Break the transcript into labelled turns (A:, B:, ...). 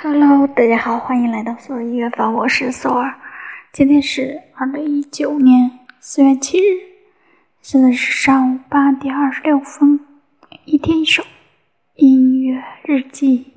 A: Hello，大家好，欢迎来到索尔音乐坊，我是索尔。今天是二零一九年四月七日，现在是上午八点二十六分。一天一首音乐日记。